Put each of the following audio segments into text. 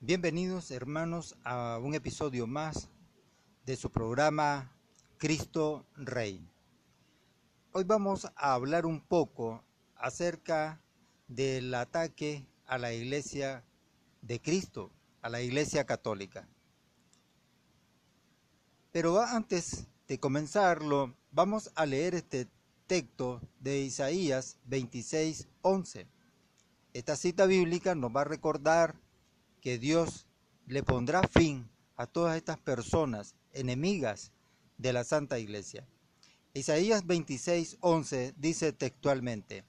Bienvenidos hermanos a un episodio más de su programa Cristo Rey. Hoy vamos a hablar un poco acerca del ataque a la iglesia de Cristo, a la iglesia católica. Pero antes de comenzarlo, vamos a leer este texto de Isaías 26, 11. Esta cita bíblica nos va a recordar que Dios le pondrá fin a todas estas personas enemigas de la Santa Iglesia. Isaías 26, 11 dice textualmente,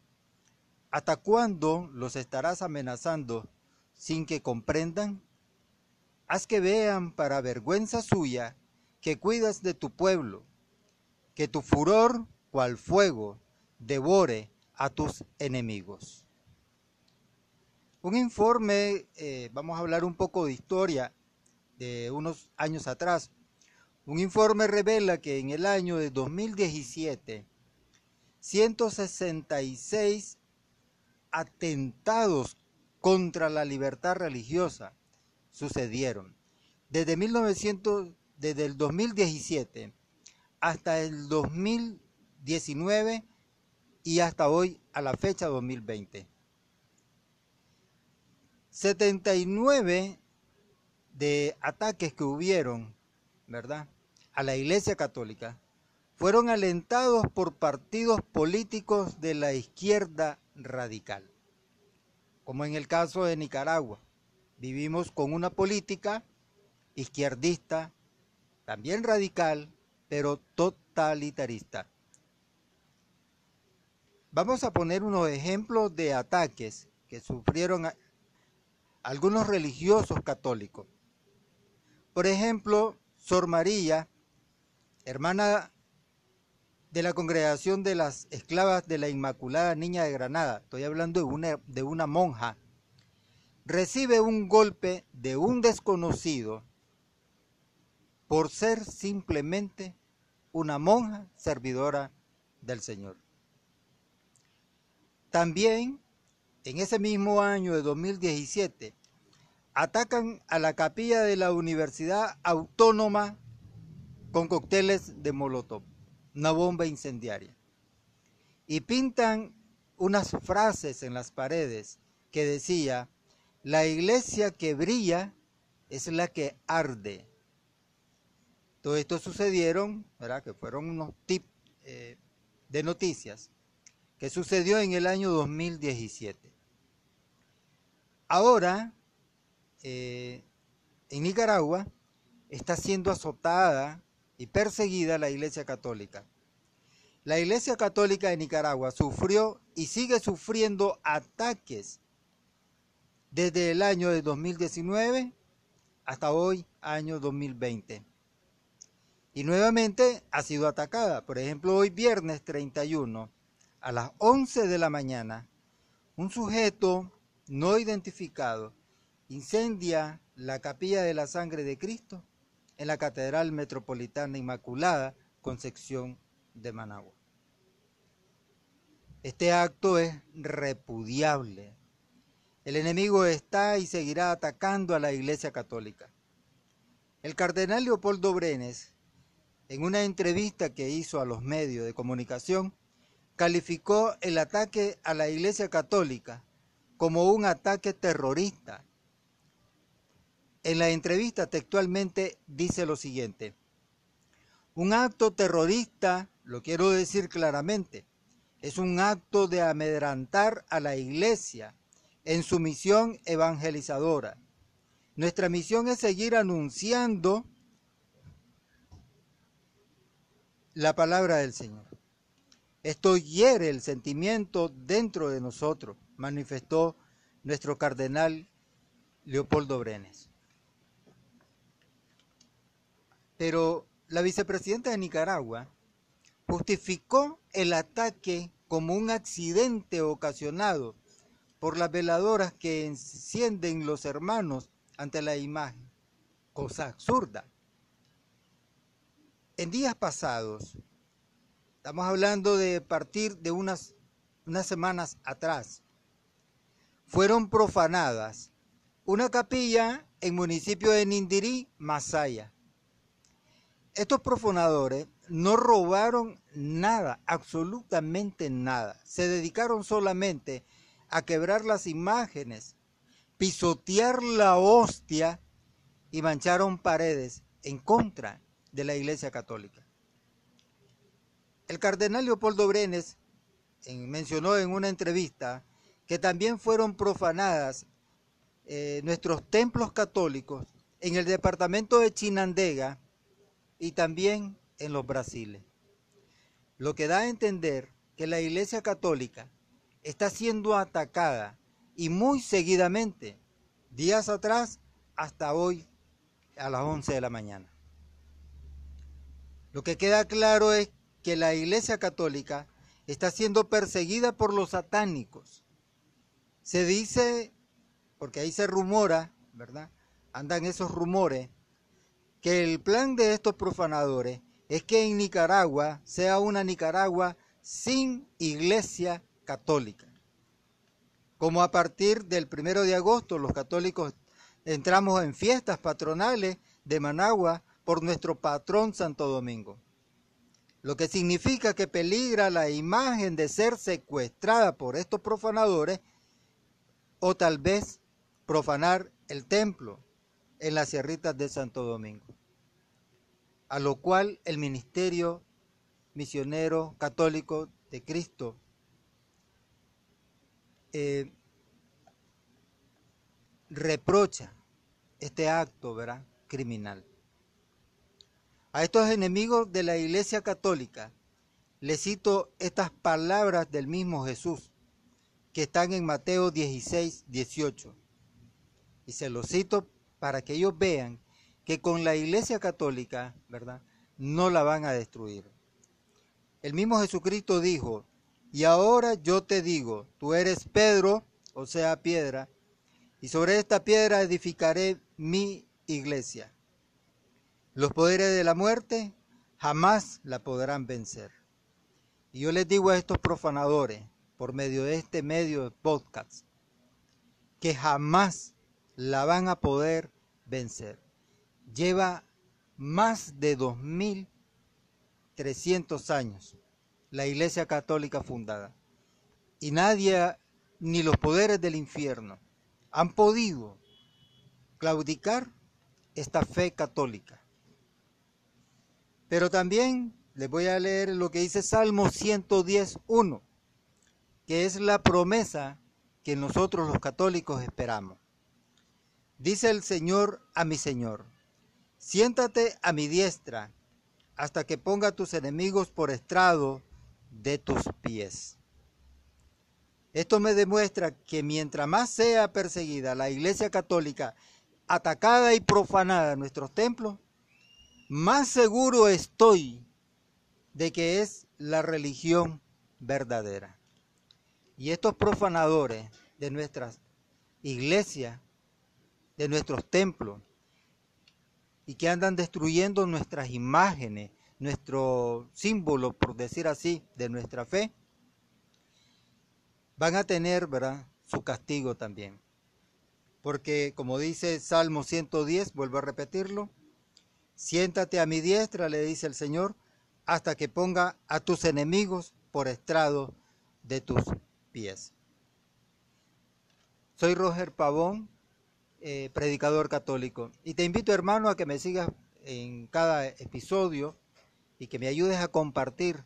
¿Hasta cuándo los estarás amenazando sin que comprendan? Haz que vean para vergüenza suya que cuidas de tu pueblo, que tu furor, cual fuego, devore a tus enemigos. Un informe, eh, vamos a hablar un poco de historia de unos años atrás. Un informe revela que en el año de 2017, 166 atentados contra la libertad religiosa sucedieron. Desde, 1900, desde el 2017 hasta el 2019 y hasta hoy a la fecha 2020. 79 de ataques que hubieron, ¿verdad? A la Iglesia Católica fueron alentados por partidos políticos de la izquierda radical, como en el caso de Nicaragua. Vivimos con una política izquierdista, también radical, pero totalitarista. Vamos a poner unos ejemplos de ataques que sufrieron algunos religiosos católicos. Por ejemplo, Sor María, hermana de la congregación de las esclavas de la Inmaculada Niña de Granada, estoy hablando de una, de una monja, recibe un golpe de un desconocido por ser simplemente una monja servidora del Señor. También en ese mismo año de 2017, atacan a la capilla de la Universidad Autónoma con cócteles de Molotov, una bomba incendiaria. Y pintan unas frases en las paredes que decía, la iglesia que brilla es la que arde. Todo esto sucedieron, ¿verdad? que fueron unos tips eh, de noticias, que sucedió en el año 2017. Ahora, eh, en Nicaragua, está siendo azotada y perseguida la Iglesia Católica. La Iglesia Católica de Nicaragua sufrió y sigue sufriendo ataques desde el año de 2019 hasta hoy, año 2020. Y nuevamente ha sido atacada. Por ejemplo, hoy viernes 31, a las 11 de la mañana, un sujeto no identificado incendia la capilla de la sangre de Cristo en la Catedral Metropolitana Inmaculada Concepción de Managua. Este acto es repudiable. El enemigo está y seguirá atacando a la Iglesia Católica. El cardenal Leopoldo Brenes, en una entrevista que hizo a los medios de comunicación, calificó el ataque a la Iglesia Católica como un ataque terrorista. En la entrevista textualmente dice lo siguiente, un acto terrorista, lo quiero decir claramente, es un acto de amedrantar a la iglesia en su misión evangelizadora. Nuestra misión es seguir anunciando la palabra del Señor. Esto hiere el sentimiento dentro de nosotros manifestó nuestro cardenal Leopoldo Brenes. Pero la vicepresidenta de Nicaragua justificó el ataque como un accidente ocasionado por las veladoras que encienden los hermanos ante la imagen. Cosa absurda. En días pasados, estamos hablando de partir de unas, unas semanas atrás, fueron profanadas una capilla en municipio de Nindirí, Masaya. Estos profanadores no robaron nada, absolutamente nada. Se dedicaron solamente a quebrar las imágenes, pisotear la hostia y mancharon paredes en contra de la Iglesia Católica. El cardenal Leopoldo Brenes mencionó en una entrevista que también fueron profanadas eh, nuestros templos católicos en el departamento de Chinandega y también en los Brasiles. Lo que da a entender que la Iglesia Católica está siendo atacada y muy seguidamente, días atrás hasta hoy a las 11 de la mañana. Lo que queda claro es que la Iglesia Católica está siendo perseguida por los satánicos. Se dice, porque ahí se rumora, ¿verdad? Andan esos rumores, que el plan de estos profanadores es que en Nicaragua sea una Nicaragua sin iglesia católica. Como a partir del primero de agosto los católicos entramos en fiestas patronales de Managua por nuestro patrón Santo Domingo lo que significa que peligra la imagen de ser secuestrada por estos profanadores o tal vez profanar el templo en las sierritas de Santo Domingo. A lo cual el ministerio misionero católico de Cristo eh, reprocha este acto ¿verdad? criminal. A estos enemigos de la Iglesia Católica les cito estas palabras del mismo Jesús que están en Mateo 16, 18. Y se los cito para que ellos vean que con la Iglesia Católica, ¿verdad? No la van a destruir. El mismo Jesucristo dijo, y ahora yo te digo, tú eres Pedro, o sea, piedra, y sobre esta piedra edificaré mi iglesia los poderes de la muerte jamás la podrán vencer. Y yo les digo a estos profanadores, por medio de este medio de podcast, que jamás la van a poder vencer. Lleva más de 2.300 años la Iglesia Católica fundada. Y nadie, ni los poderes del infierno, han podido claudicar esta fe católica. Pero también les voy a leer lo que dice Salmo 110.1, que es la promesa que nosotros los católicos esperamos. Dice el Señor a mi Señor, siéntate a mi diestra hasta que ponga a tus enemigos por estrado de tus pies. Esto me demuestra que mientras más sea perseguida la Iglesia Católica, atacada y profanada en nuestros templos, más seguro estoy de que es la religión verdadera. Y estos profanadores de nuestras iglesias, de nuestros templos, y que andan destruyendo nuestras imágenes, nuestro símbolo, por decir así, de nuestra fe, van a tener, ¿verdad?, su castigo también. Porque como dice Salmo 110, vuelvo a repetirlo, Siéntate a mi diestra, le dice el Señor, hasta que ponga a tus enemigos por estrado de tus pies. Soy Roger Pavón, eh, predicador católico, y te invito hermano a que me sigas en cada episodio y que me ayudes a compartir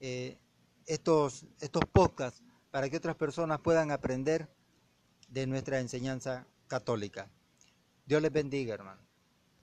eh, estos, estos podcasts para que otras personas puedan aprender de nuestra enseñanza católica. Dios les bendiga, hermano.